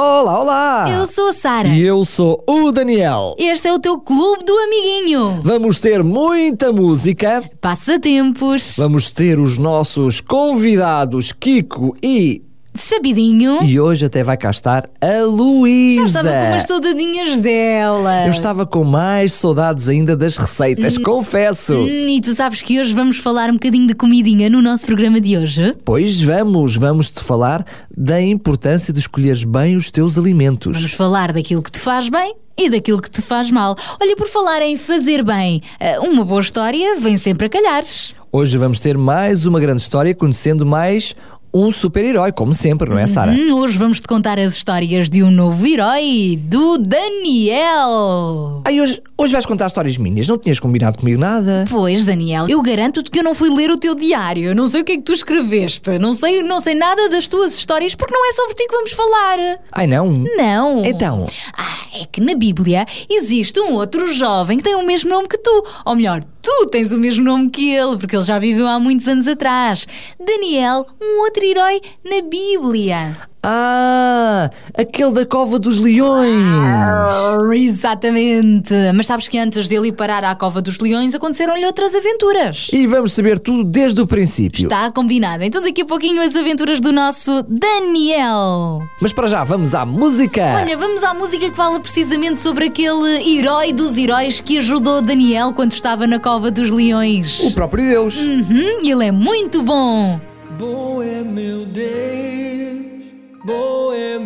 Olá, olá! Eu sou a Sara. E eu sou o Daniel. Este é o teu Clube do Amiguinho. Vamos ter muita música, Passatempos, vamos ter os nossos convidados Kiko e. sabidinho. E hoje até vai cá estar a Luísa. Estava com umas saudadinhas dela. Eu estava com mais saudades ainda das receitas, confesso. Hum, E tu sabes que hoje vamos falar um bocadinho de comidinha no nosso programa de hoje? Pois vamos, vamos te falar da importância de escolheres bem os teus alimentos. Vamos falar daquilo que te faz bem e daquilo que te faz mal. Olha, por falar em fazer bem, eh, uma boa história vem sempre a calhares. Hoje vamos ter mais uma grande história conhecendo mais um super-herói, como sempre, não é, Sara? Hum, hoje vamos te contar as histórias de um novo herói, do Daniel. Ai, hoje, hoje vais contar histórias minhas, não tinhas combinado comigo nada? Pois, Daniel, eu garanto-te que eu não fui ler o teu diário. Eu não sei o que é que tu escreveste. Não sei, não sei nada das tuas histórias porque não é sobre ti que vamos falar. Ai, não? Não. Então? Ah, é que na Bíblia existe um outro jovem que tem o mesmo nome que tu. Ou melhor, tu tens o mesmo nome que ele, porque ele já viveu há muitos anos atrás. Daniel, um outro herói na Bíblia. Ah, aquele da Cova dos Leões. Ah, Exatamente. Mas sabes que antes dele ir parar à Cova dos Leões aconteceram-lhe outras aventuras. E vamos saber tudo desde o princípio. Está combinado. Então daqui a pouquinho as aventuras do nosso Daniel. Mas para já, vamos à música. Olha, vamos à música que fala precisamente sobre aquele herói dos heróis que ajudou Daniel quando estava na Cova dos Leões. O próprio Deus. Uhum, ele é muito bom. Bom é meu Deus, bom é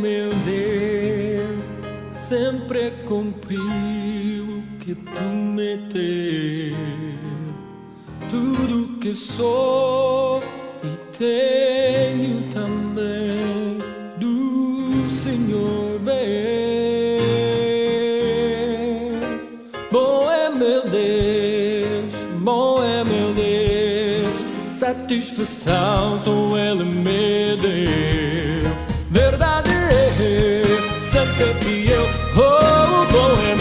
Deus, sempre cumpriu o que prometeu. Tudo que sou e tenho também do Senhor vem. Bom é meu Deus, bom é meu Deus, satisfação só Ele me deu. Fiel, oh, bom é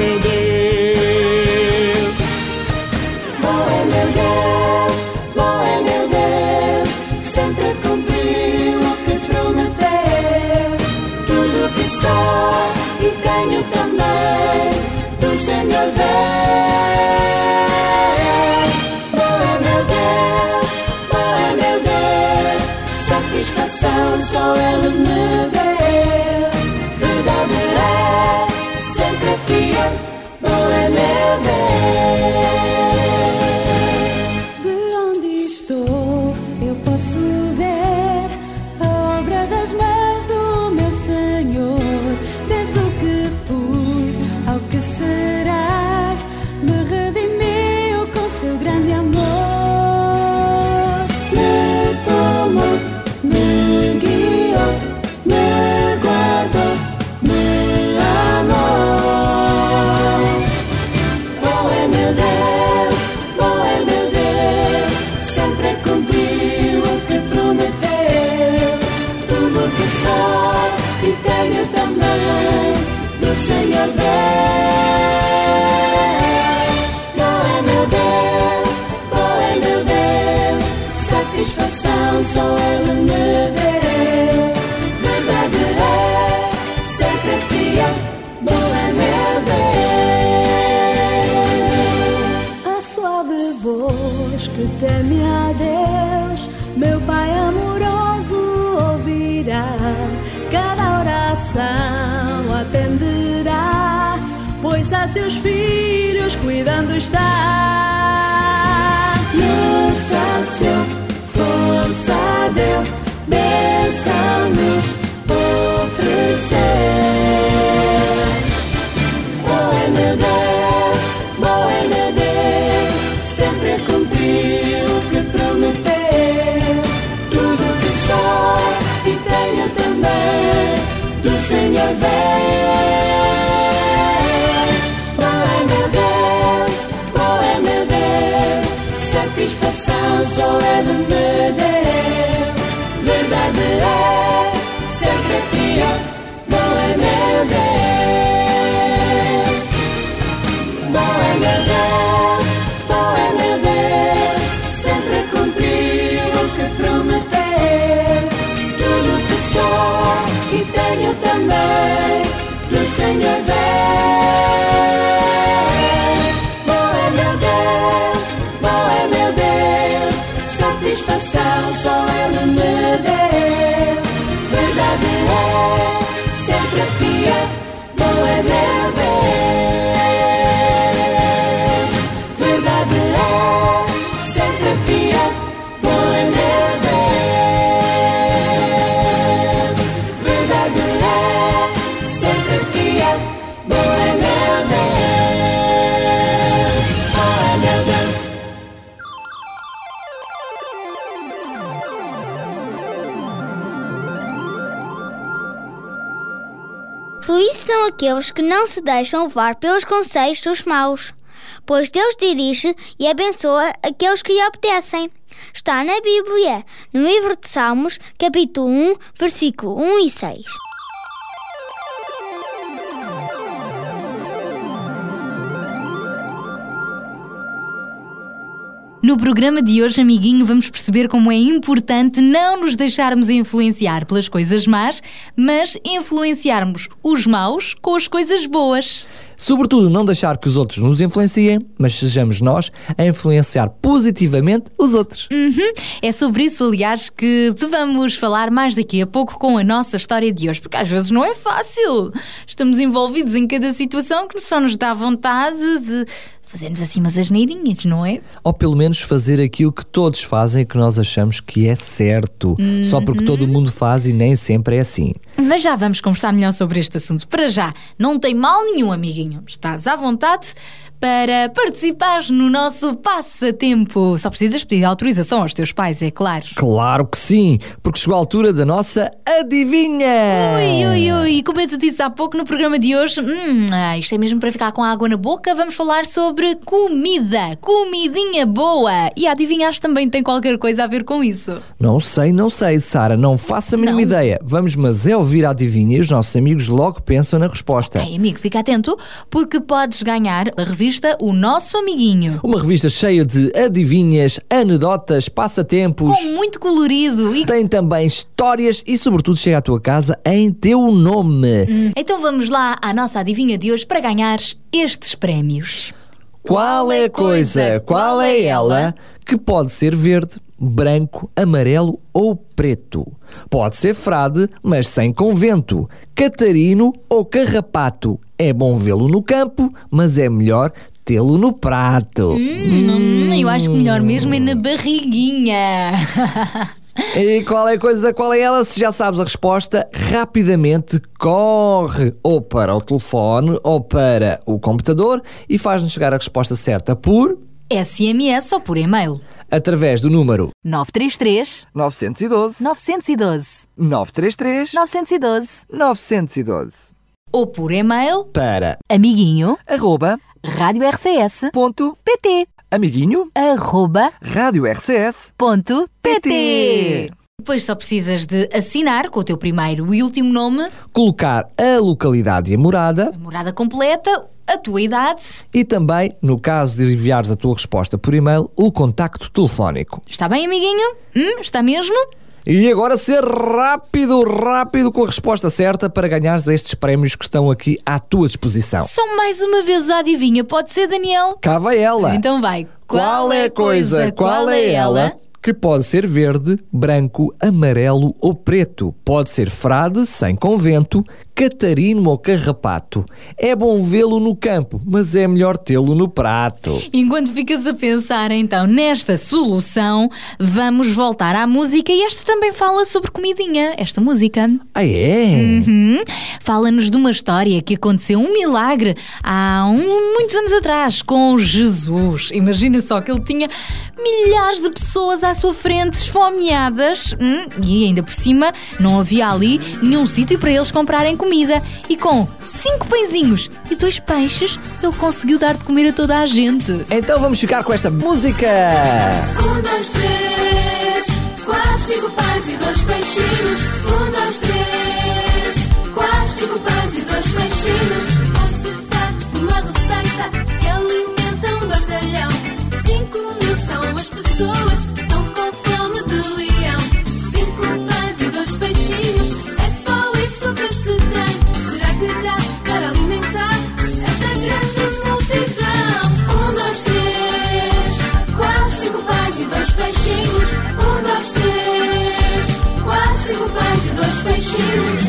ouvirá. Cada oração atenderá, pois a seus filhos cuidando está. No sácio, força deu, bênção nos so in the middle. Aqueles que não se deixam levar pelos conselhos dos maus, pois Deus dirige e abençoa aqueles que lhe obedecem. Está na Bíblia, no livro de Salmos, capítulo 1, versículo 1 e 6. No programa de hoje, amiguinho, vamos perceber como é importante não nos deixarmos influenciar pelas coisas más, mas influenciarmos os maus com as coisas boas. Sobretudo, não deixar que os outros nos influenciem, mas sejamos nós a influenciar positivamente os outros. Uhum. É sobre isso, aliás, que te vamos falar mais daqui a pouco com a nossa história de hoje, porque às vezes não é fácil. Estamos envolvidos em cada situação que só nos dá vontade de fazermos assim umas asneirinhas, não é? Ou pelo menos fazer aquilo que todos fazem e que nós achamos que é certo. Só porque todo mundo faz e nem sempre é assim. Mas já vamos conversar melhor sobre este assunto. Para já, não tem mal nenhum, amiguinho. Estás à vontade para participares no nosso passatempo. Só precisas pedir autorização aos teus pais, é claro. Claro que sim, porque chegou a altura da nossa adivinha! Ui, ui, ui, como eu te disse há pouco no programa de hoje, hum, ah, isto é mesmo para ficar com água na boca, vamos falar sobre comida, comidinha boa. E adivinhaste também tem qualquer coisa a ver com isso. Não sei, não sei, Sara, não faço a mínima Não. ideia. Vamos, mas é ouvir a adivinha e os nossos amigos logo pensam na resposta. Ei, amigo, fica atento, porque podes ganhar a revista O Nosso Amiguinho. Uma revista cheia de adivinhas, anedotas, passatempos. Com muito colorido e Tem também histórias e, sobretudo, chega à tua casa em teu nome. Então vamos lá à nossa adivinha de hoje para ganhares estes prémios. Qual é a coisa, qual é ela que pode ser verde, branco, amarelo ou preto? Pode ser frade, mas sem convento, catarino ou carrapato. É bom vê-lo no campo, mas é melhor tê-lo no prato. Hum, eu acho que melhor mesmo é na barriguinha. E qual é a coisa, qual é ela? Se já sabes a resposta, rapidamente corre ou para o telefone ou para o computador e faz-nos chegar a resposta certa por SMS ou por e-mail. através do número 933 912 912 933 912 912 ou por e-mail para amiguinho arroba rádio RCS ponto pt amiguinho arroba rádio RCS ponto PT. Depois só precisas de assinar com o teu primeiro e último nome, colocar a localidade e a morada a morada completa, a tua idade. e também, no caso de enviares a tua resposta por e-mail, o contacto telefónico. Está bem, amiguinho? Hum, está mesmo? E agora ser rápido, rápido com a resposta certa para ganhares estes prémios que estão aqui à tua disposição. Só mais uma vez a adivinha, pode ser, Daniel? Cá vai ela. Então vai. Qual é a coisa, qual é ela? Que pode ser verde, branco, amarelo ou preto. Pode ser frade, sem convento, catarino ou carrapato. É bom vê-lo no campo, mas é melhor tê-lo no prato. Enquanto ficas a pensar então nesta solução, vamos voltar à música e esta também fala sobre comidinha, esta música. Ah, é? Uhum. Fala-nos de uma história que aconteceu, um milagre, há um- muitos anos atrás, com Jesus. Imagina só que ele tinha milhares de pessoas à sua frente, esfomeadas, hum, e ainda por cima não havia ali nenhum sítio para eles comprarem comida. E com cinco pãezinhos e dois peixes, ele conseguiu dar de comer a toda a gente. Então vamos ficar com esta música. Um, dois, três, quatro, cinco pães e dois peixinhos. Um, dois, três, quatro, cinco pães e dois peixinhos. you.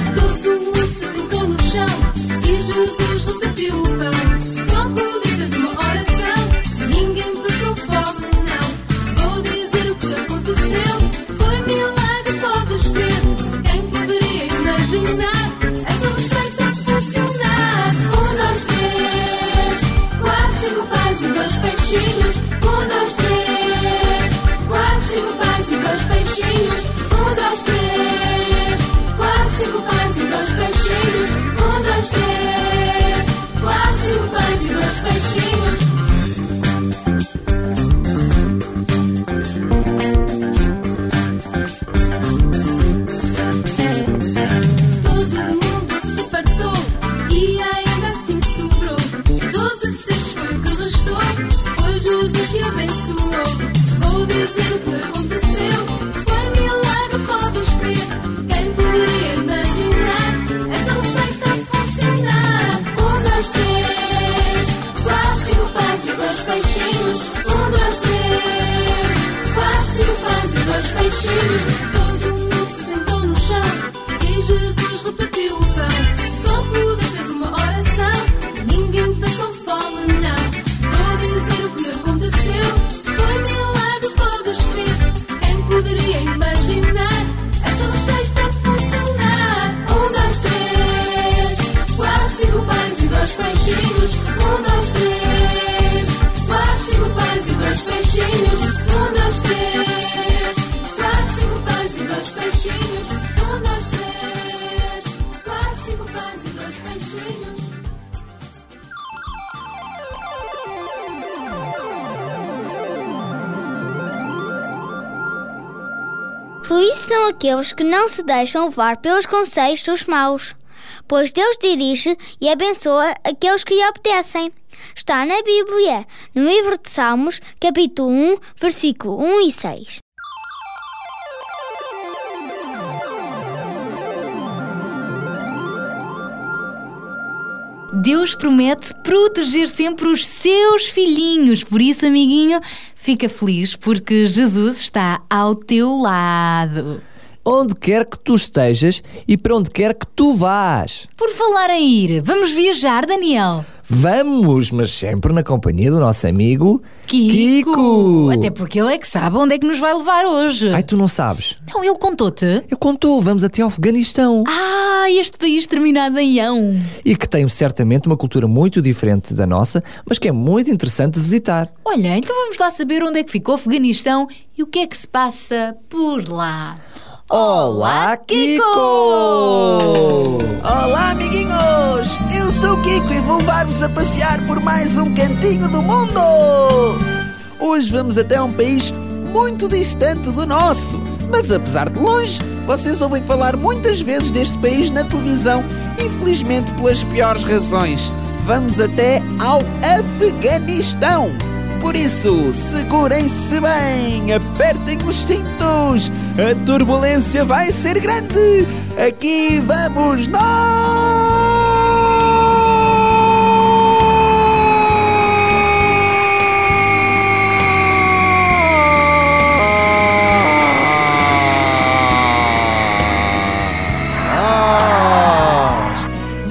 Aqueles que não se deixam levar pelos conselhos dos maus, pois Deus dirige e abençoa aqueles que lhe obedecem. Está na Bíblia, no livro de Salmos, capítulo 1, versículo 1 e 6. Deus promete proteger sempre os seus filhinhos. Por isso, amiguinho, fica feliz porque Jesus está ao teu lado. Onde quer que tu estejas e para onde quer que tu vás. Por falar em ir, vamos viajar, Daniel? Vamos, mas sempre na companhia do nosso amigo Kiko! Até porque ele é que sabe onde é que nos vai levar hoje. Ai, tu não sabes. Não, ele contou-te? Eu contou, vamos até ao Afeganistão. Ah, este país terminado em ão. E que tem certamente uma cultura muito diferente da nossa, mas que é muito interessante visitar. Olha, então vamos lá saber onde é que ficou o Afeganistão e o que é que se passa por lá. Olá, Kiko! Olá, amiguinhos! Eu sou o Kiko e vou levar-vos a passear por mais um cantinho do mundo! Hoje vamos até um país muito distante do nosso, mas apesar de longe, vocês ouvem falar muitas vezes deste país na televisão, infelizmente pelas piores razões. Vamos até ao Afeganistão! Por isso, segurem-se bem, apertem os cintos, a turbulência vai ser grande. Aqui vamos nós!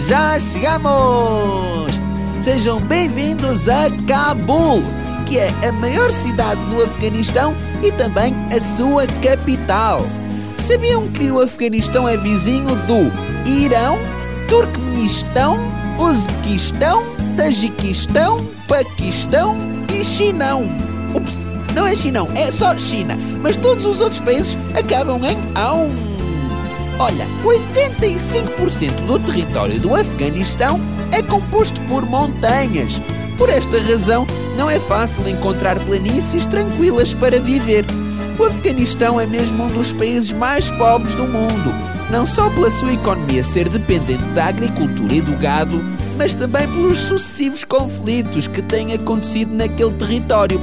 Já chegamos! Sejam bem-vindos a Cabul, que é a maior cidade do Afeganistão e também a sua capital. Sabiam que o Afeganistão é vizinho do Irão, Turcomenistão, Uzbequistão, Tajiquistão, Paquistão e Chinão? Ups, não é Chinão, é só China, mas todos os outros países acabam em ão. Olha, 85% do território do Afeganistão é composto por montanhas. Por esta razão, não é fácil encontrar planícies tranquilas para viver. O Afeganistão é mesmo um dos países mais pobres do mundo, não só pela sua economia ser dependente da agricultura e do gado, mas também pelos sucessivos conflitos que têm acontecido naquele território.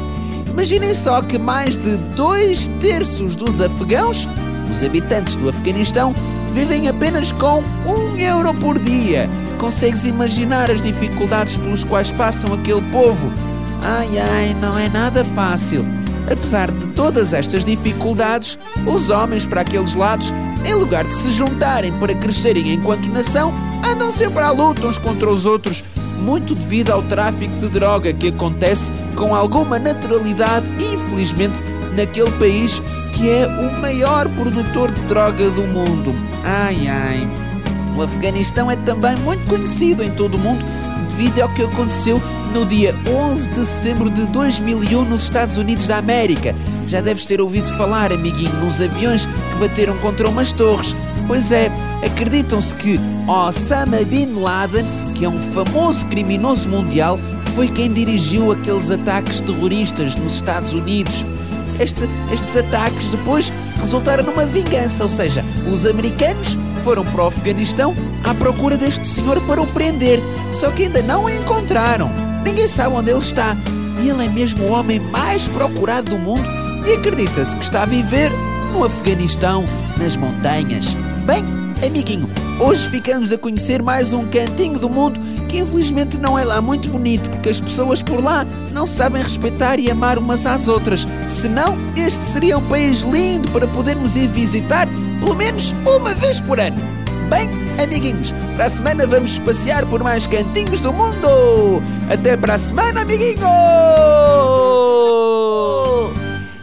Imaginem só que mais de dois terços dos afegãos, os habitantes do Afeganistão, vivem apenas com um euro por dia. Consegues imaginar as dificuldades pelos quais passam aquele povo? Ai ai, não é nada fácil. Apesar de todas estas dificuldades, os homens para aqueles lados, em lugar de se juntarem para crescerem enquanto nação, andam sempre à luta uns contra os outros, muito devido ao tráfico de droga que acontece com alguma naturalidade, infelizmente, naquele país que é o maior produtor de droga do mundo. Ai ai. O Afeganistão é também muito conhecido em todo o mundo devido ao que aconteceu no dia 11 de setembro de 2001 nos Estados Unidos da América. Já deves ter ouvido falar, amiguinho, nos aviões que bateram contra umas torres. Pois é, acreditam-se que Osama Bin Laden, que é um famoso criminoso mundial, foi quem dirigiu aqueles ataques terroristas nos Estados Unidos. Este- estes ataques depois resultaram numa vingança, ou seja, os americanos foram para o Afeganistão à procura deste senhor para o prender, só que ainda não o encontraram. Ninguém sabe onde ele está. E ele é mesmo o homem mais procurado do mundo e acredita-se que está a viver no Afeganistão, nas montanhas. Bem, amiguinho, hoje ficamos a conhecer mais um cantinho do mundo que infelizmente não é lá muito bonito, porque as pessoas por lá não sabem respeitar e amar umas às outras. Senão, este seria um país lindo para podermos ir visitar pelo menos uma vez por ano. Bem, amiguinhos, para a semana vamos passear por mais cantinhos do mundo. Até para a semana, amiguinho!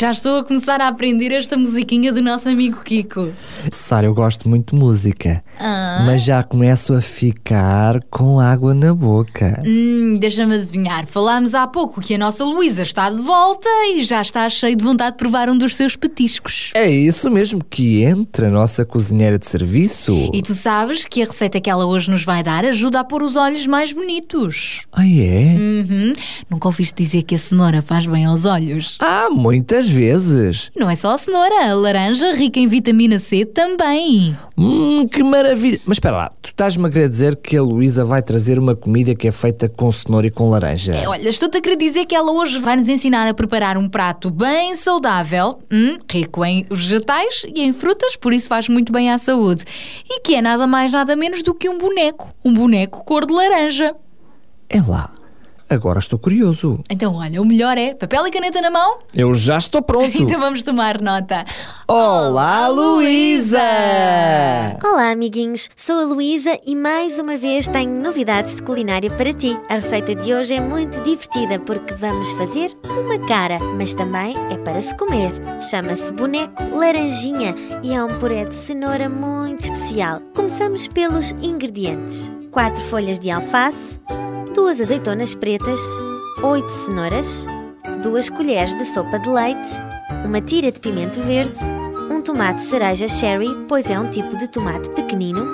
Já estou a começar a aprender esta musiquinha do nosso amigo Kiko. Sara, eu gosto muito de música, Ah. mas já começo a ficar com água na boca. Hum, deixa-me adivinhar. Falámos há pouco que a nossa Luísa está de volta e já está cheio de vontade de provar um dos seus petiscos. É isso mesmo que entra a nossa cozinheira de serviço. E tu sabes que a receita que ela hoje nos vai dar ajuda a pôr os olhos mais bonitos. Ah, é? Uhum. Nunca ouviste dizer que a cenoura faz bem aos olhos? Ah, muitas vezes. Não é só a cenoura, a laranja, rica em vitamina C, também. Hum, que maravilha. Mas espera lá, tu estás-me a querer dizer que a Luísa vai trazer uma comida que é feita com cenoura e com laranja? É, olha, estou-te a querer dizer que ela hoje vai nos ensinar a preparar um prato bem saudável, hum, rico em vegetais e em frutas, por isso faz muito bem à saúde. E que é nada mais, nada menos do que um boneco. Um boneco cor de laranja. É lá. Agora estou curioso. Então, olha, o melhor é papel e caneta na mão? Eu já estou pronto. Então vamos tomar nota. Olá, Luísa! Olá, amiguinhos. Sou a Luísa e mais uma vez tenho novidades de culinária para ti. A receita de hoje é muito divertida porque vamos fazer uma cara, mas também é para se comer. Chama-se boneco laranjinha e é um puré de cenoura muito especial. Começamos pelos ingredientes: 4 folhas de alface, duas azeitonas pretas, 8 cenouras, 2 colheres de sopa de leite, uma tira de pimento verde, um tomate cereja cherry, pois é um tipo de tomate pequenino,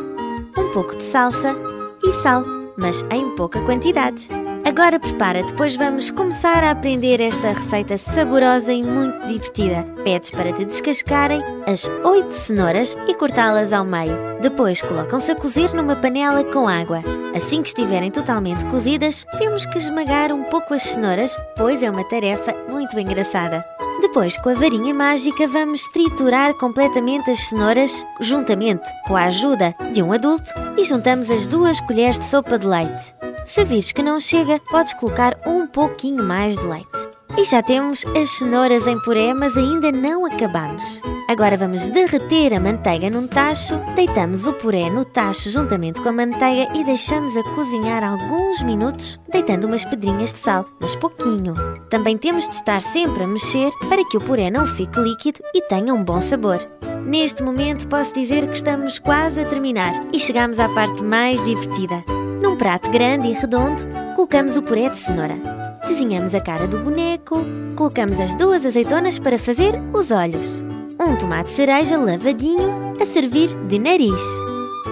um pouco de salsa e sal, mas em pouca quantidade. Agora prepara-te, pois vamos começar a aprender esta receita saborosa e muito divertida. Pedes para te descascarem as 8 cenouras e cortá-las ao meio. Depois colocam-se a cozer numa panela com água. Assim que estiverem totalmente cozidas, temos que esmagar um pouco as cenouras, pois é uma tarefa muito engraçada. Depois, com a varinha mágica, vamos triturar completamente as cenouras, juntamente com a ajuda de um adulto, e juntamos as duas colheres de sopa de leite. Se vires que não chega, podes colocar um pouquinho mais de leite. E já temos as cenouras em puré, mas ainda não acabamos. Agora vamos derreter a manteiga num tacho, deitamos o puré no tacho juntamente com a manteiga e deixamos a cozinhar alguns minutos, deitando umas pedrinhas de sal, mas pouquinho. Também temos de estar sempre a mexer para que o puré não fique líquido e tenha um bom sabor. Neste momento posso dizer que estamos quase a terminar e chegamos à parte mais divertida. Num prato grande e redondo, colocamos o puré de cenoura. Desenhamos a cara do boneco, colocamos as duas azeitonas para fazer os olhos. Um tomate cereja lavadinho a servir de nariz.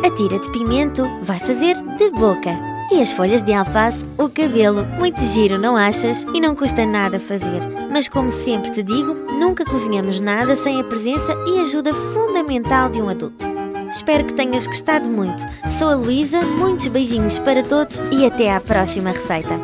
A tira de pimento vai fazer de boca. E as folhas de alface, o cabelo. Muito giro, não achas? E não custa nada fazer. Mas como sempre te digo, nunca cozinhamos nada sem a presença e ajuda fundamental de um adulto. Espero que tenhas gostado muito. Sou a Luísa, muitos beijinhos para todos e até à próxima receita.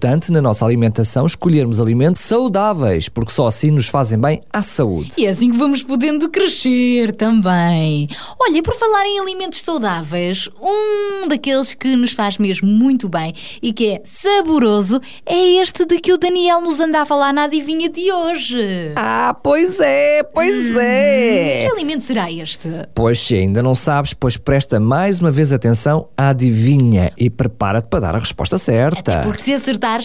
Importante na nossa alimentação escolhermos alimentos saudáveis, porque só assim nos fazem bem à saúde. E é assim que vamos podendo crescer também. Olha, por falar em alimentos saudáveis, um daqueles que nos faz mesmo muito bem e que é saboroso é este de que o Daniel nos anda a falar na adivinha de hoje. Ah, pois é, pois é. Que alimento será este? Pois se ainda não sabes, pois presta mais uma vez atenção à adivinha e prepara-te para dar a resposta certa. Porque se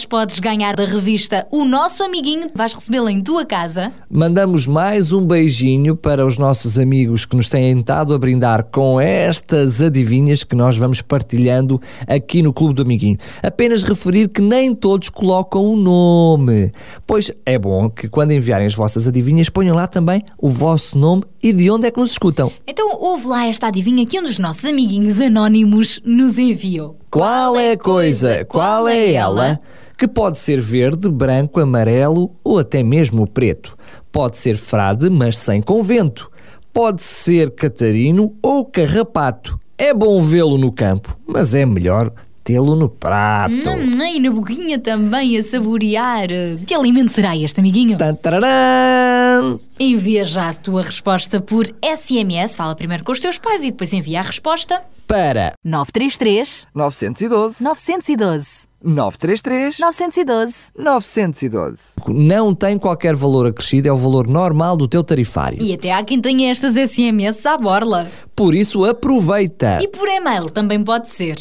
podes ganhar da revista O Nosso Amiguinho. Vais recebê-la em tua casa. Mandamos mais um beijinho para os nossos amigos que nos têm estado a brindar com estas adivinhas que nós vamos partilhando aqui no Clube do Amiguinho. Apenas referir que nem todos colocam o nome, pois é bom que quando enviarem as vossas adivinhas ponham lá também o vosso nome e de onde é que nos escutam. Então ouve lá esta adivinha que um dos nossos amiguinhos anónimos nos enviou. Qual é a coisa, qual é ela, que pode ser verde, branco, amarelo ou até mesmo preto? Pode ser frade, mas sem convento. Pode ser catarino ou carrapato. É bom vê-lo no campo, mas é melhor tê-lo no prato. Hum, e na boquinha também a saborear. Que alimento será este, amiguinho? Tantararam! Envia já a tua resposta por SMS. Fala primeiro com os teus pais e depois envia a resposta. Para 933 912 912 933 912. 912. Não tem qualquer valor acrescido, é o valor normal do teu tarifário. E até há quem tenha estas SMS à borla. Por isso aproveita E por e-mail também pode ser.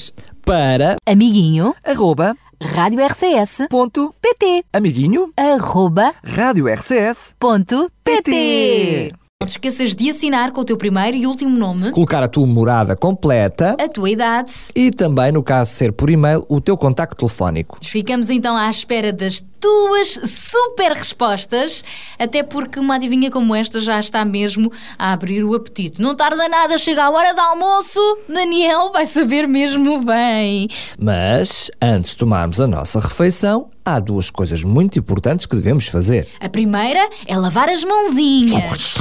para Amiguinho, arroba rádio RCS, ponto PT, amiguinho arroba, rádio RCS ponto, PT. Não te esqueças de assinar com o teu primeiro e último nome, Colocar a tua morada completa a tua idade. e também, no caso de ser por e-mail, o teu contacto telefónico. Ficamos então à espera das tuas super respostas, até porque uma adivinha como esta já está mesmo a abrir o apetite. Não tarda nada, chega a hora do almoço, Daniel vai saber mesmo bem. Mas, antes de tomarmos a nossa refeição, há duas coisas muito importantes que devemos fazer. A primeira é lavar as mãozinhas.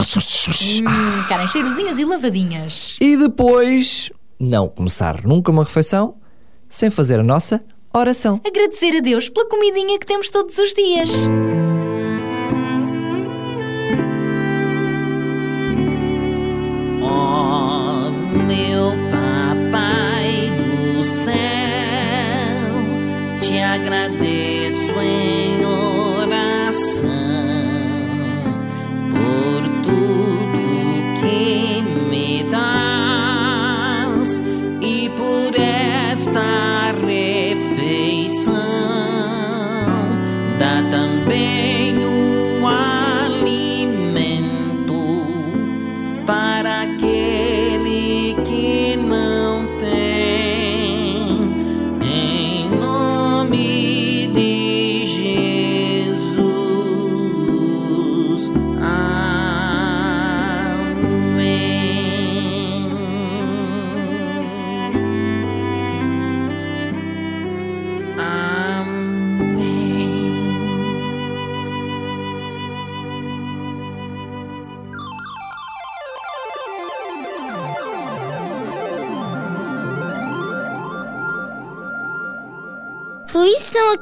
hum, ficarem cheirosinhas e lavadinhas. E depois, não começar nunca uma refeição sem fazer a nossa oração. Agradecer a Deus pela comidinha que temos todos os dias. Oh, meu papai do céu, te agradeço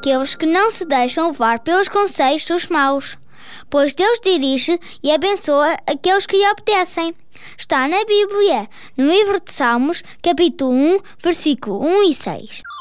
aqueles que não se deixam levar pelos conselhos dos maus, pois Deus dirige e abençoa aqueles que lhe obedecem. Está na Bíblia, no livro de Salmos, capítulo 1, versículo 1 e 6.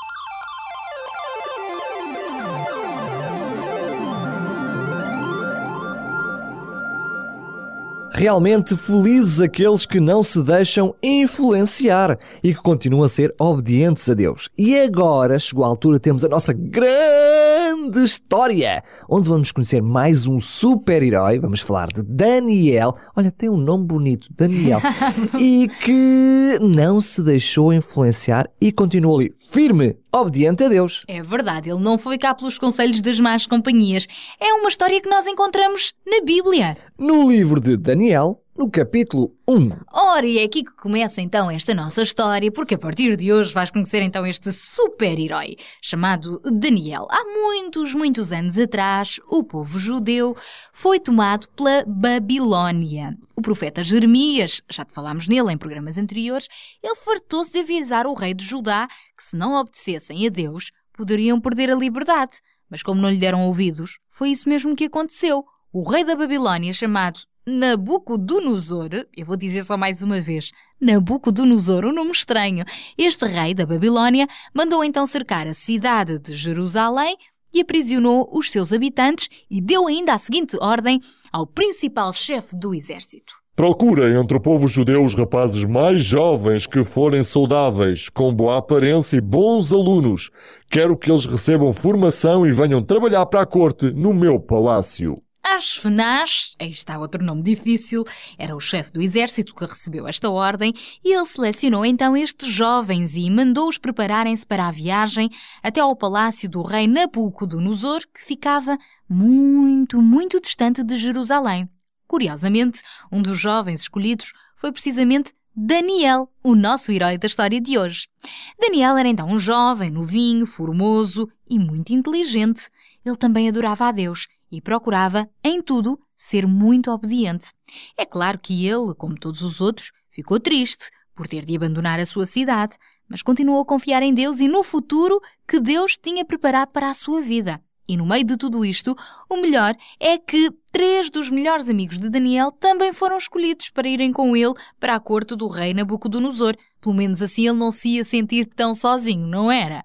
Realmente felizes aqueles que não se deixam influenciar e que continuam a ser obedientes a Deus. E agora chegou a altura de termos a nossa grande história, onde vamos conhecer mais um super-herói. Vamos falar de Daniel. Olha, tem um nome bonito, Daniel. e que não se deixou influenciar e continuou ali firme, obediente a Deus. É verdade, ele não foi cá pelos conselhos das más companhias. É uma história que nós encontramos na Bíblia. No livro de Daniel, no capítulo 1. Ora, e é aqui que começa então esta nossa história, porque a partir de hoje vais conhecer então este super-herói chamado Daniel. Há muitos, muitos anos atrás, o povo judeu foi tomado pela Babilónia. O profeta Jeremias, já te falámos nele em programas anteriores, ele fartou-se de avisar o rei de Judá que se não obedecessem a Deus, poderiam perder a liberdade. Mas como não lhe deram ouvidos, foi isso mesmo que aconteceu. O rei da Babilónia, chamado Nabucodonosor, eu vou dizer só mais uma vez, Nabucodonosor, um nome estranho. Este rei da Babilónia mandou então cercar a cidade de Jerusalém e aprisionou os seus habitantes e deu ainda a seguinte ordem ao principal chefe do exército. Procurem entre o povo judeu os rapazes mais jovens que forem saudáveis, com boa aparência e bons alunos. Quero que eles recebam formação e venham trabalhar para a corte no meu palácio. Ashfenaz, aí está outro nome difícil, era o chefe do exército que recebeu esta ordem e ele selecionou então estes jovens e mandou-os prepararem-se para a viagem até ao palácio do rei Nabucodonosor, que ficava muito, muito distante de Jerusalém. Curiosamente, um dos jovens escolhidos foi precisamente Daniel, o nosso herói da história de hoje. Daniel era então um jovem, novinho, formoso e muito inteligente. Ele também adorava a Deus e procurava, em tudo, ser muito obediente. É claro que ele, como todos os outros, ficou triste por ter de abandonar a sua cidade, mas continuou a confiar em Deus e no futuro que Deus tinha preparado para a sua vida. E no meio de tudo isto, o melhor é que três dos melhores amigos de Daniel também foram escolhidos para irem com ele para a corte do rei Nabucodonosor. Pelo menos assim ele não se ia sentir tão sozinho, não era?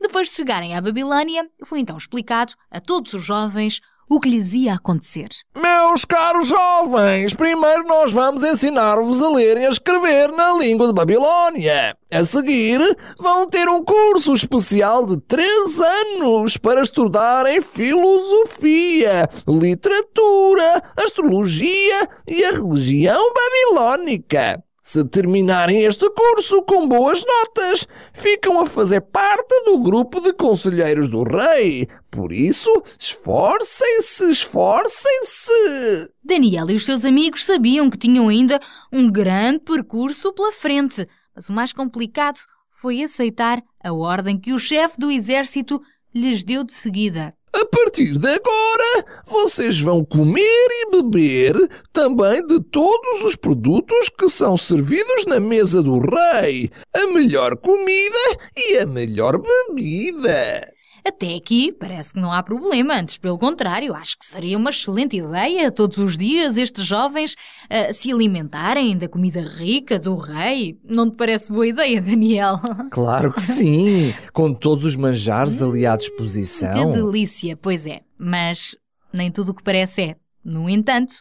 Depois de chegarem à Babilônia, foi então explicado a todos os jovens o que lhes ia acontecer. Meus caros jovens, primeiro nós vamos ensinar-vos a ler e a escrever na língua de Babilónia. A seguir, vão ter um curso especial de três anos para estudarem filosofia, literatura, astrologia e a religião babilónica. Se terminarem este curso com boas notas, ficam a fazer parte do grupo de conselheiros do rei. Por isso, esforcem-se, esforcem-se! Daniel e os seus amigos sabiam que tinham ainda um grande percurso pela frente, mas o mais complicado foi aceitar a ordem que o chefe do exército lhes deu de seguida. A partir de agora, vocês vão comer e beber também de todos os produtos que são servidos na mesa do rei. A melhor comida e a melhor bebida. Até aqui parece que não há problema, antes pelo contrário, acho que seria uma excelente ideia todos os dias estes jovens uh, se alimentarem da comida rica do rei. Não te parece boa ideia, Daniel? Claro que sim, com todos os manjares ali à disposição. Que delícia, pois é, mas nem tudo o que parece é. No entanto,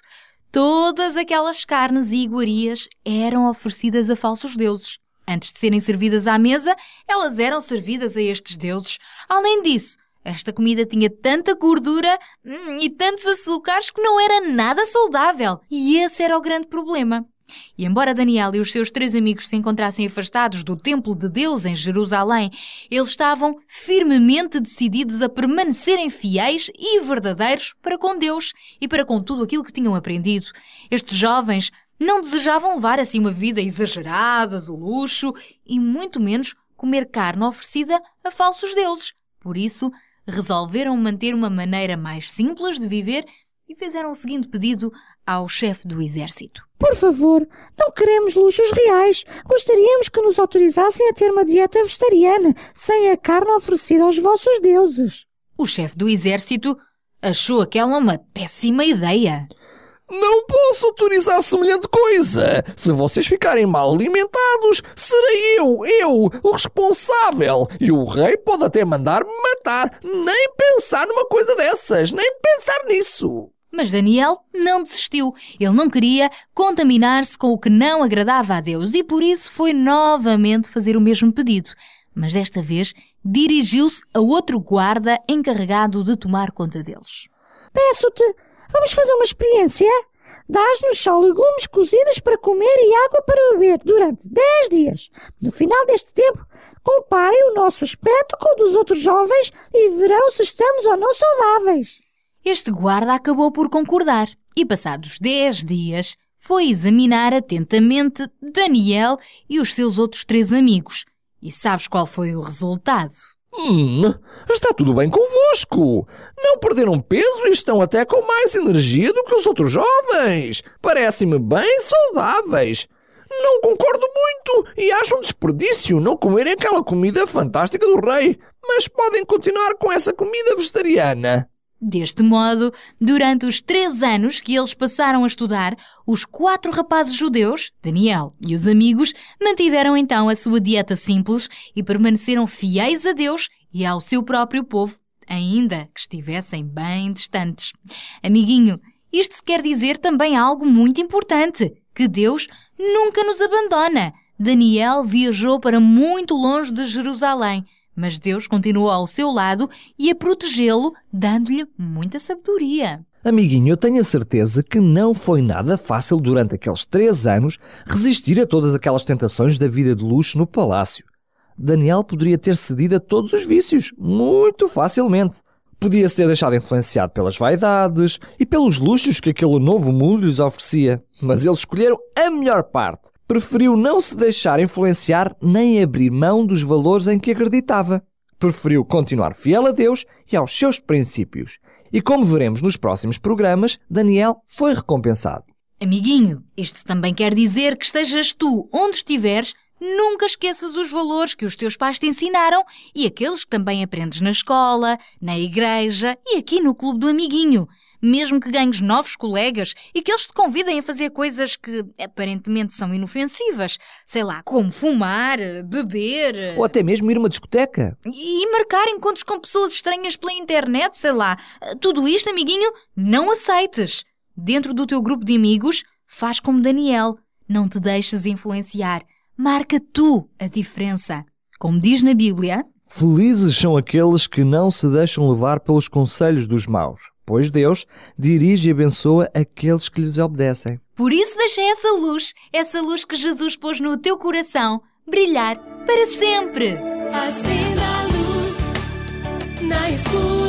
todas aquelas carnes e iguarias eram oferecidas a falsos deuses. Antes de serem servidas à mesa, elas eram servidas a estes deuses. Além disso, esta comida tinha tanta gordura hum, e tantos açúcares que não era nada saudável. E esse era o grande problema. E embora Daniel e os seus três amigos se encontrassem afastados do templo de Deus em Jerusalém, eles estavam firmemente decididos a permanecerem fiéis e verdadeiros para com Deus e para com tudo aquilo que tinham aprendido. Estes jovens não desejavam levar assim uma vida exagerada de luxo e muito menos comer carne oferecida a falsos deuses. Por isso, resolveram manter uma maneira mais simples de viver e fizeram o seguinte pedido ao chefe do exército. Por favor, não queremos luxos reais. Gostaríamos que nos autorizassem a ter uma dieta vegetariana, sem a carne oferecida aos vossos deuses. O chefe do exército achou aquela uma péssima ideia. Não posso autorizar semelhante coisa. Se vocês ficarem mal alimentados, serei eu, eu, o responsável. E o rei pode até mandar-me matar. Nem pensar numa coisa dessas, nem pensar nisso. Mas Daniel não desistiu. Ele não queria contaminar-se com o que não agradava a Deus e por isso foi novamente fazer o mesmo pedido. Mas desta vez dirigiu-se a outro guarda encarregado de tomar conta deles. Peço-te, vamos fazer uma experiência? Dás-nos só legumes cozidos para comer e água para beber durante 10 dias. No final deste tempo, comparem o nosso aspecto com o dos outros jovens e verão se estamos ou não saudáveis. Este guarda acabou por concordar e, passados 10 dias, foi examinar atentamente Daniel e os seus outros três amigos. E sabes qual foi o resultado? Hum, está tudo bem convosco. Não perderam peso e estão até com mais energia do que os outros jovens. Parecem-me bem saudáveis. Não concordo muito e acho um desperdício não comerem aquela comida fantástica do rei, mas podem continuar com essa comida vegetariana. Deste modo, durante os três anos que eles passaram a estudar, os quatro rapazes judeus, Daniel e os amigos, mantiveram então a sua dieta simples e permaneceram fiéis a Deus e ao seu próprio povo, ainda que estivessem bem distantes. Amiguinho, isto quer dizer também algo muito importante: que Deus nunca nos abandona. Daniel viajou para muito longe de Jerusalém mas Deus continuou ao seu lado e a protegê-lo, dando-lhe muita sabedoria. Amiguinho, eu tenho a certeza que não foi nada fácil durante aqueles três anos resistir a todas aquelas tentações da vida de luxo no palácio. Daniel poderia ter cedido a todos os vícios, muito facilmente. Podia-se ter deixado influenciado pelas vaidades e pelos luxos que aquele novo mundo lhes oferecia, mas eles escolheram a melhor parte preferiu não se deixar influenciar nem abrir mão dos valores em que acreditava. Preferiu continuar fiel a Deus e aos seus princípios. E como veremos nos próximos programas, Daniel foi recompensado. Amiguinho, isto também quer dizer que estejas tu onde estiveres, nunca esqueças os valores que os teus pais te ensinaram e aqueles que também aprendes na escola, na igreja e aqui no clube do amiguinho mesmo que ganhes novos colegas e que eles te convidem a fazer coisas que aparentemente são inofensivas, sei lá, como fumar, beber. Ou até mesmo ir a uma discoteca. E marcar encontros com pessoas estranhas pela internet, sei lá. Tudo isto, amiguinho, não aceites. Dentro do teu grupo de amigos, faz como Daniel. Não te deixes influenciar. Marca tu a diferença. Como diz na Bíblia. Felizes são aqueles que não se deixam levar pelos conselhos dos maus pois Deus dirige e abençoa aqueles que lhes obedecem. Por isso deixa essa luz, essa luz que Jesus pôs no teu coração, brilhar para sempre. Acenda a luz na escuridão,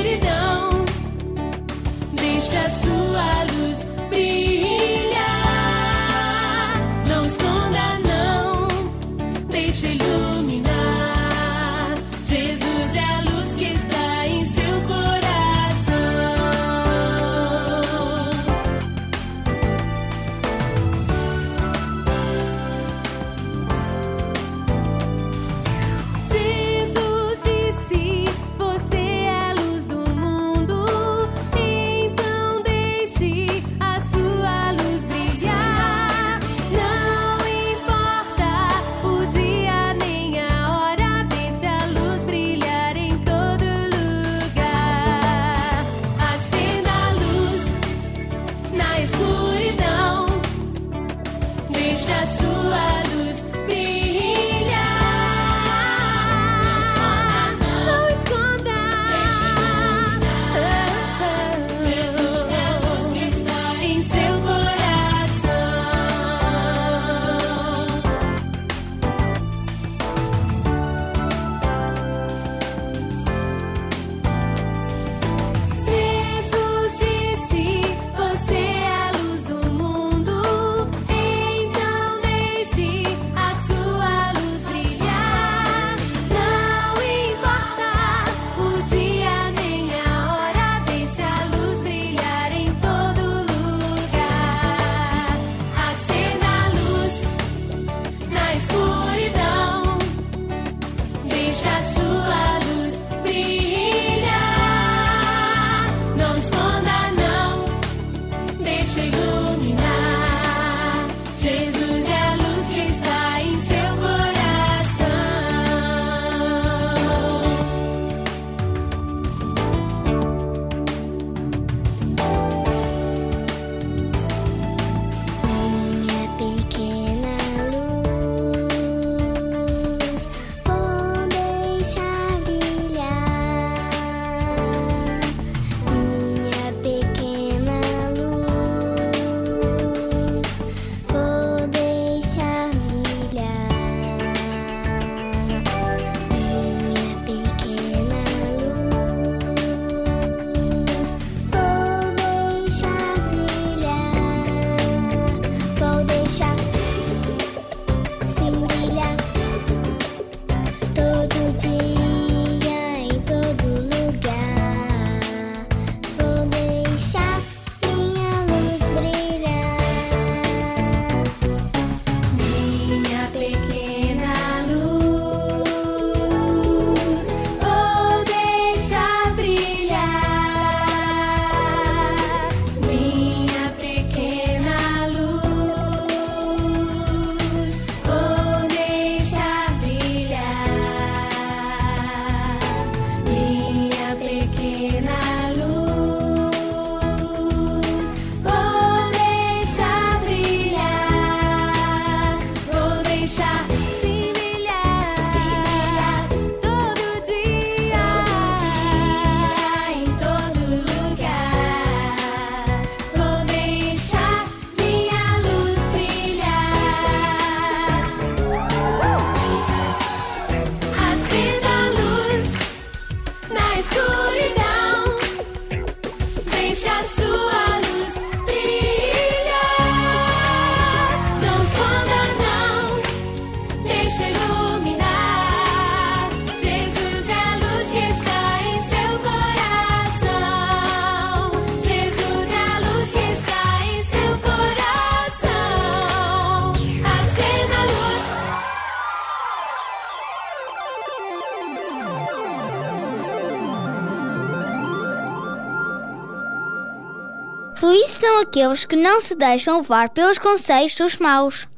aqueles que não se deixam levar pelos conselhos dos maus,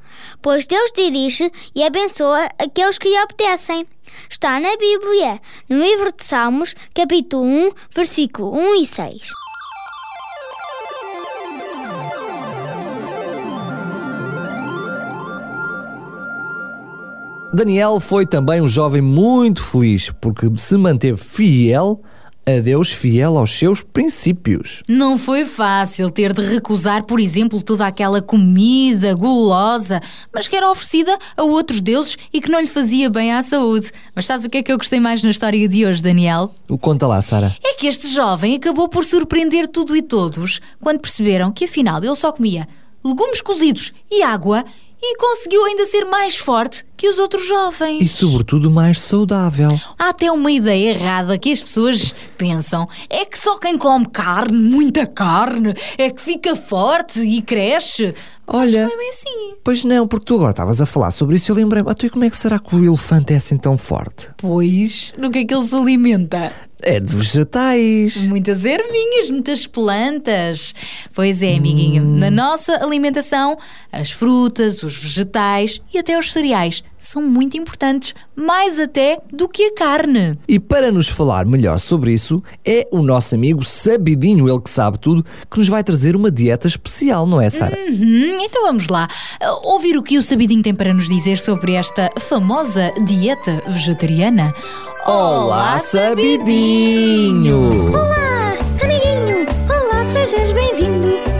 pois Deus dirige e abençoa aqueles que lhe obedecem. Está na Bíblia, no livro de Salmos, capítulo 1, versículo 1 e 6. Daniel foi também um jovem muito feliz porque se manteve fiel a Deus, fiel aos seus princípios. Não foi fácil ter de recusar, por exemplo, toda aquela comida gulosa, mas que era oferecida a outros deuses e que não lhe fazia bem à saúde. Mas sabes o que é que eu gostei mais na história de hoje, Daniel? O conta lá, Sara. É que este jovem acabou por surpreender tudo e todos quando perceberam que afinal ele só comia legumes cozidos e água e conseguiu ainda ser mais forte que os outros jovens. E sobretudo mais saudável. Há até uma ideia errada que as pessoas pensam: é que só quem come carne, muita carne, é que fica forte e cresce. Olha, não é bem assim. Pois não, porque tu agora estavas a falar sobre isso e eu lembrei-me, ah, tu, e como é que será que o elefante é assim tão forte? Pois, no que é que ele se alimenta? É de vegetais. Muitas ervinhas, muitas plantas. Pois é, amiguinho. Na nossa alimentação, as frutas, os vegetais e até os cereais são muito importantes, mais até do que a carne. E para nos falar melhor sobre isso, é o nosso amigo Sabidinho, ele que sabe tudo, que nos vai trazer uma dieta especial, não é, Sara? Uhum, então vamos lá. Uh, Ouvir o que o Sabidinho tem para nos dizer sobre esta famosa dieta vegetariana. Olá, Sabidinho! Olá, amiguinho! Olá, sejas bem-vindo!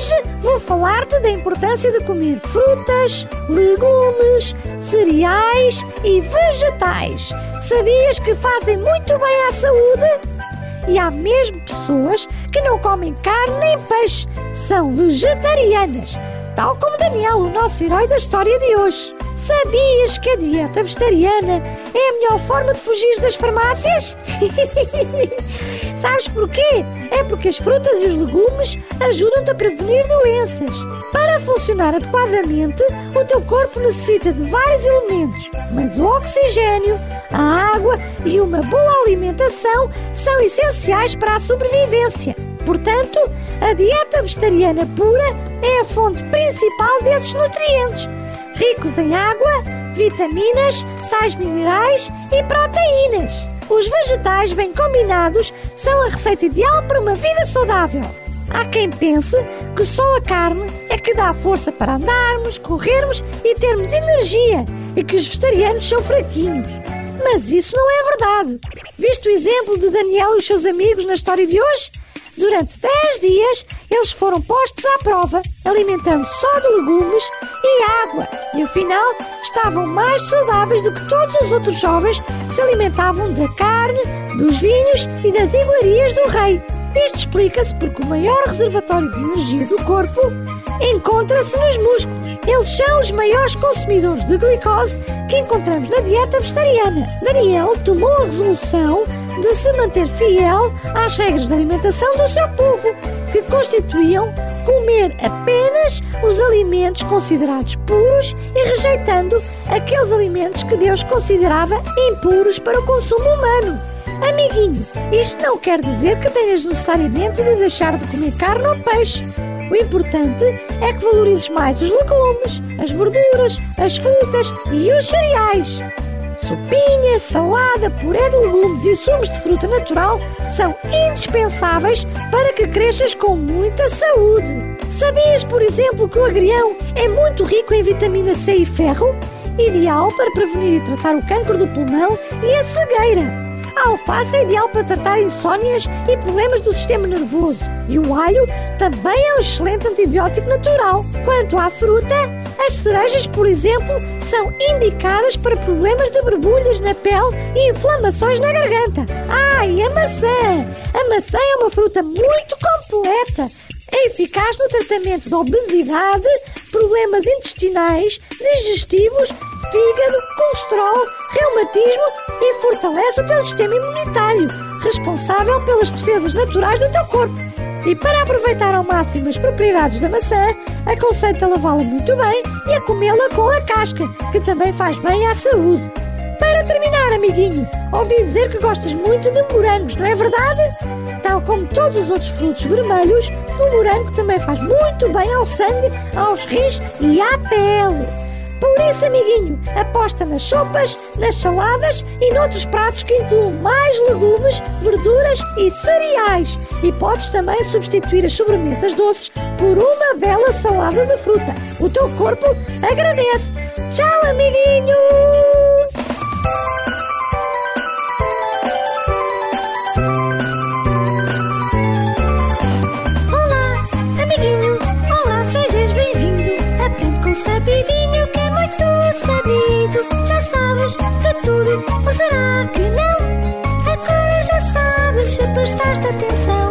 Hoje vou falar-te da importância de comer frutas, legumes, cereais e vegetais. Sabias que fazem muito bem à saúde? E há mesmo pessoas que não comem carne nem peixe, são vegetarianas, tal como Daniel, o nosso herói da história de hoje. Sabias que a dieta vegetariana é a melhor forma de fugir das farmácias? Sabes porquê? É porque as frutas e os legumes ajudam-te a prevenir doenças. Para funcionar adequadamente, o teu corpo necessita de vários elementos, mas o oxigênio, a água e uma boa alimentação são essenciais para a sobrevivência. Portanto, a dieta vegetariana pura é a fonte principal desses nutrientes, ricos em água, vitaminas, sais minerais e proteínas. Os vegetais bem combinados são a receita ideal para uma vida saudável. Há quem pense que só a carne é que dá força para andarmos, corrermos e termos energia e que os vegetarianos são fraquinhos. Mas isso não é verdade. Viste o exemplo de Daniel e os seus amigos na história de hoje? Durante 10 dias, eles foram postos à prova, alimentando só de legumes e água, e afinal estavam mais saudáveis do que todos os outros jovens que se alimentavam da carne, dos vinhos e das iguarias do rei. Isto explica-se porque o maior reservatório de energia do corpo encontra-se nos músculos. Eles são os maiores consumidores de glicose que encontramos na dieta vegetariana. Daniel tomou a resolução de se manter fiel às regras de alimentação do seu povo, que constituíam comer apenas os alimentos considerados puros e rejeitando aqueles alimentos que Deus considerava impuros para o consumo humano. Amiguinho, isto não quer dizer que tenhas necessariamente de deixar de comer carne ou peixe. O importante é que valorizes mais os legumes, as verduras, as frutas e os cereais. Sopinha, salada, puré de legumes e sumos de fruta natural são indispensáveis para que cresças com muita saúde. Sabias, por exemplo, que o agrião é muito rico em vitamina C e ferro? Ideal para prevenir e tratar o cancro do pulmão e a cegueira. A alface é ideal para tratar insónias e problemas do sistema nervoso. E o alho também é um excelente antibiótico natural. Quanto à fruta, as cerejas, por exemplo, são indicadas para problemas de borbulhas na pele e inflamações na garganta. Ah, e a maçã! A maçã é uma fruta muito completa. É eficaz no tratamento da obesidade, problemas intestinais, digestivos, fígado, colesterol, reumatismo e fortalece o teu sistema imunitário, responsável pelas defesas naturais do teu corpo. E para aproveitar ao máximo as propriedades da maçã, aconselho-te a lavá-la muito bem e a comê-la com a casca, que também faz bem à saúde. Para terminar, amiguinho, ouvi dizer que gostas muito de morangos, não é verdade? Tal como todos os outros frutos vermelhos, o morango também faz muito bem ao sangue, aos rins e à pele. Por isso, amiguinho, aposta nas sopas, nas saladas e noutros pratos que incluam mais legumes, verduras e cereais. E podes também substituir as sobremesas doces por uma bela salada de fruta. O teu corpo agradece. Tchau, amiguinho! Se prestaste atenção.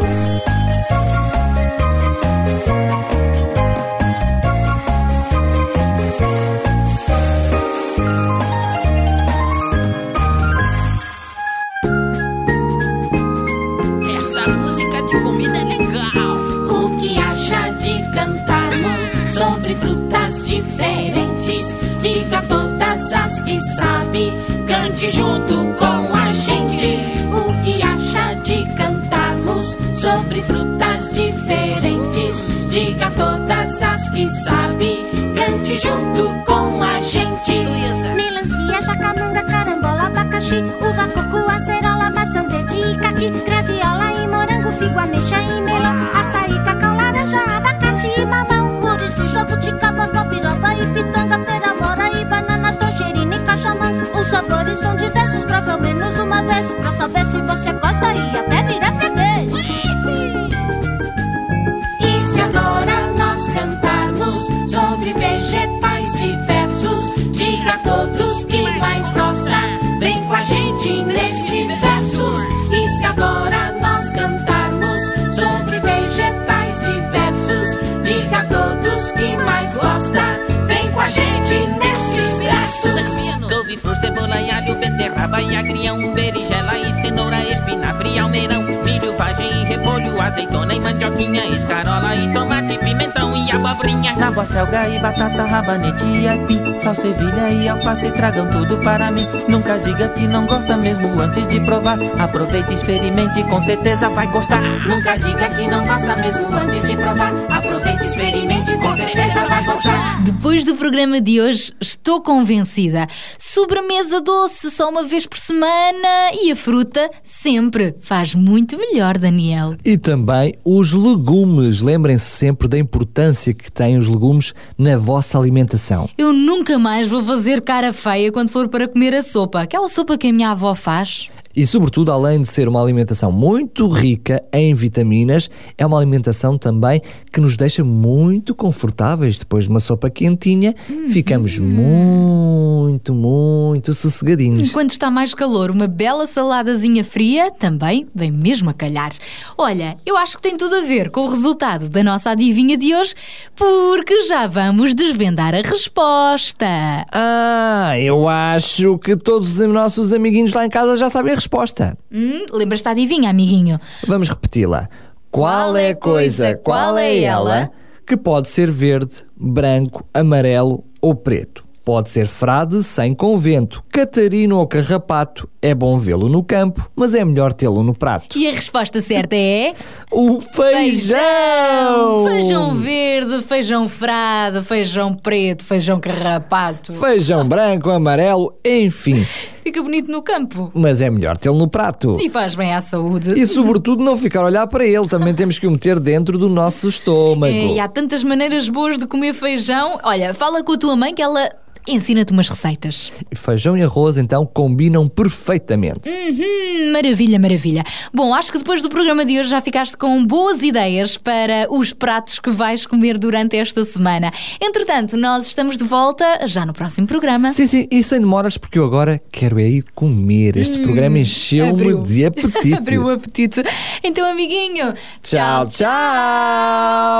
Couve-flor, cebola e alho, beterraba e agrião, berinjela e cenoura, espinafre e almeirão, milho, vagem e repolho, azeitona e mandioquinha, escarola e tomate, pimentão e abobrinha. Água, selga e batata, rabanete e aipim Salsevilha e alface tragam tudo para mim Nunca diga que não gosta mesmo antes de provar Aproveite, experimente, com certeza vai gostar Nunca diga que não gosta mesmo antes de provar. Aproveite, experimente, com certeza vai gostar. Depois do programa de hoje, estou convencida. Sobremesa doce só uma vez por semana e a fruta sempre. Faz muito melhor, Daniel. E também os legumes. Lembrem-se sempre da importância que têm os legumes na vossa alimentação. Eu nunca mais vou fazer cara feia quando for para comer a sopa. Aquela sopa que a minha avó faz. E, sobretudo, além de ser uma alimentação muito rica em vitaminas, é uma alimentação também que nos deixa muito confortáveis. Depois de uma sopa quentinha, ficamos muito, muito sossegadinhos. Quando está mais calor, uma bela saladazinha fria também vem mesmo a calhar. Olha, eu acho que tem tudo a ver com o resultado da nossa adivinha de hoje, porque já vamos desvendar a resposta. Ah, eu acho que todos os nossos amiguinhos lá em casa já sabem a resposta. Hum, Lembras-te da adivinha, amiguinho? Vamos repeti-la. Qual é a coisa, qual é ela, que pode ser verde, branco, amarelo ou preto? Pode ser frade sem convento, catarino ou carrapato. É bom vê-lo no campo, mas é melhor tê-lo no prato. E a resposta certa é. O feijão! Feijão verde, feijão frade, feijão preto, feijão carrapato. Feijão branco, amarelo, enfim. Fica bonito no campo. Mas é melhor tê-lo no prato. E faz bem à saúde. E sobretudo não ficar a olhar para ele, também temos que o meter dentro do nosso estômago. É, e há tantas maneiras boas de comer feijão. Olha, fala com a tua mãe que ela ensina-te umas receitas. Feijão e arroz então combinam perfeitamente. Uhum, maravilha, maravilha. Bom, acho que depois do programa de hoje já ficaste com boas ideias para os pratos que vais comer durante esta semana. Entretanto, nós estamos de volta já no próximo programa. Sim, sim, e sem demoras, porque eu agora quero é ir comer. Este Hum, programa encheu-me de apetite. Abriu o apetite. Então, amiguinho, Tchau, tchau!